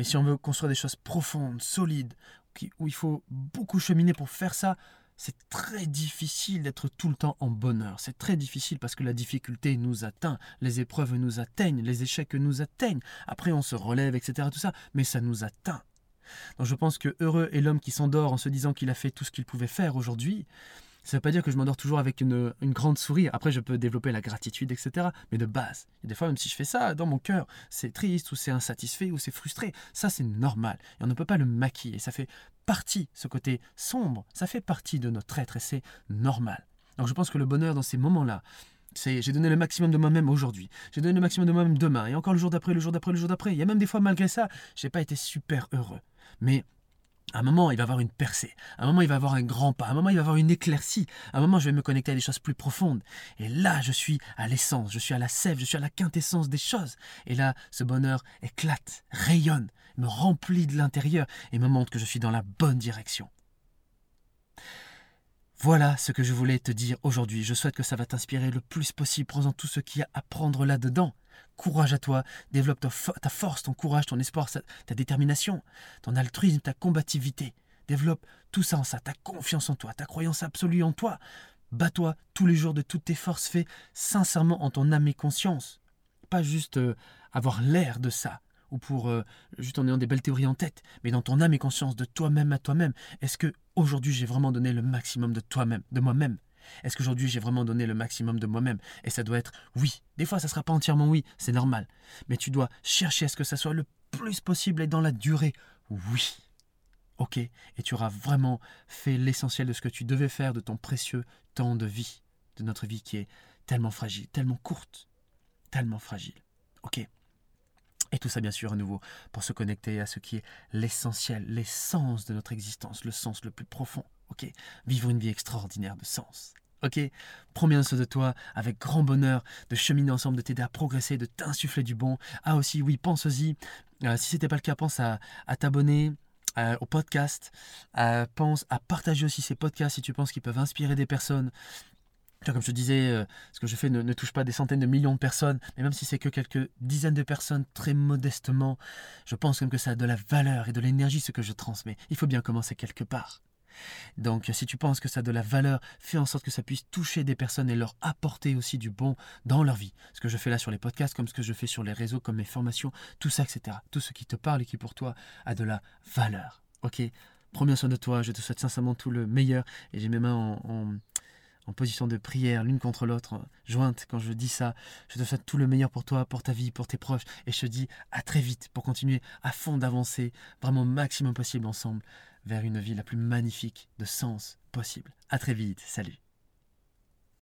Mais si on veut construire des choses profondes, solides, où il faut beaucoup cheminer pour faire ça, c'est très difficile d'être tout le temps en bonheur. C'est très difficile parce que la difficulté nous atteint, les épreuves nous atteignent, les échecs nous atteignent. Après, on se relève, etc. Tout ça, mais ça nous atteint. Donc je pense que heureux est l'homme qui s'endort en se disant qu'il a fait tout ce qu'il pouvait faire aujourd'hui. Ça ne veut pas dire que je m'endors toujours avec une, grande sourire. Après, je peux développer la gratitude, etc. Mais de base, et des fois, même si je fais ça dans mon cœur, c'est triste ou c'est insatisfait ou c'est frustré. Ça, c'est normal. Et on ne peut pas le maquiller. Ça fait partie, ce côté sombre, ça fait partie de notre être et c'est normal. Donc je pense que le bonheur dans ces moments-là, c'est j'ai donné le maximum de moi-même aujourd'hui, j'ai donné le maximum de moi-même demain, et encore le jour d'après, le jour d'après, le jour d'après. Il y a même des fois, malgré ça, j'ai pas été super heureux. Mais à un moment, il va avoir une percée. À un moment, il va avoir un grand pas. À un moment, il va avoir une éclaircie. À un moment, je vais me connecter à des choses plus profondes. Et là, je suis à l'essence, je suis à la sève, je suis à la quintessence des choses. Et là, ce bonheur éclate, rayonne, me remplit de l'intérieur et me montre que je suis dans la bonne direction. Voilà ce que je voulais te dire aujourd'hui. Je souhaite que ça va t'inspirer le plus possible. Prends-en tout ce qu'il y a à prendre là-dedans. Courage à toi. Développe ta, force, ton courage, ton espoir, ta détermination, ton altruisme, ta combativité. Développe tout ça en ça, ta confiance en toi, ta croyance absolue en toi. Bats-toi tous les jours de toutes tes forces. Fais sincèrement en ton âme et conscience. Pas juste euh, avoir l'air de ça ou pour euh, juste en ayant des belles théories en tête, mais dans ton âme et conscience de toi-même à toi-même. Est-ce que aujourd'hui j'ai vraiment donné le maximum de toi-même, de moi-même Est-ce qu'aujourd'hui j'ai vraiment donné le maximum de moi-même? Et ça doit être oui. Des fois ça sera pas entièrement oui, c'est normal, mais tu dois chercher à ce que ça soit le plus possible et dans la durée. Oui. Ok, et tu auras vraiment fait l'essentiel de ce que tu devais faire de ton précieux temps de vie, de notre vie qui est tellement fragile, tellement courte, tellement fragile. Ok? Tout ça, bien sûr, à nouveau, pour se connecter à ce qui est l'essentiel, l'essence de notre existence, le sens le plus profond. Ok? Vivre une vie extraordinaire de sens. Ok? Soin de toi, avec grand bonheur, de cheminer ensemble, de t'aider à progresser, de t'insuffler du bon. Ah aussi, oui, pense-y. Euh, si ce n'était pas le cas, pense à, t'abonner, euh, au podcast. Euh, pense à partager aussi ces podcasts si tu penses qu'ils peuvent inspirer des personnes. Comme je te disais, euh, ce que je fais ne, touche pas des centaines de millions de personnes, mais même si c'est que quelques dizaines de personnes, très modestement, je pense comme que ça a de la valeur et de l'énergie ce que je transmets. Il faut bien commencer quelque part. Donc si tu penses que ça a de la valeur, fais en sorte que ça puisse toucher des personnes et leur apporter aussi du bon dans leur vie. Ce que je fais là sur les podcasts, comme ce que je fais sur les réseaux, comme mes formations, tout ça, etc. Tout ce qui te parle et qui pour toi a de la valeur. Ok? Prends bien soin de toi, je te souhaite sincèrement tout le meilleur et j'ai mes mains en en position de prière l'une contre l'autre, jointe quand je dis ça. Je te souhaite tout le meilleur pour toi, pour ta vie, pour tes proches. Et je te dis à très vite pour continuer à fond d'avancer vraiment maximum possible ensemble vers une vie la plus magnifique de sens possible. À très vite. Salut.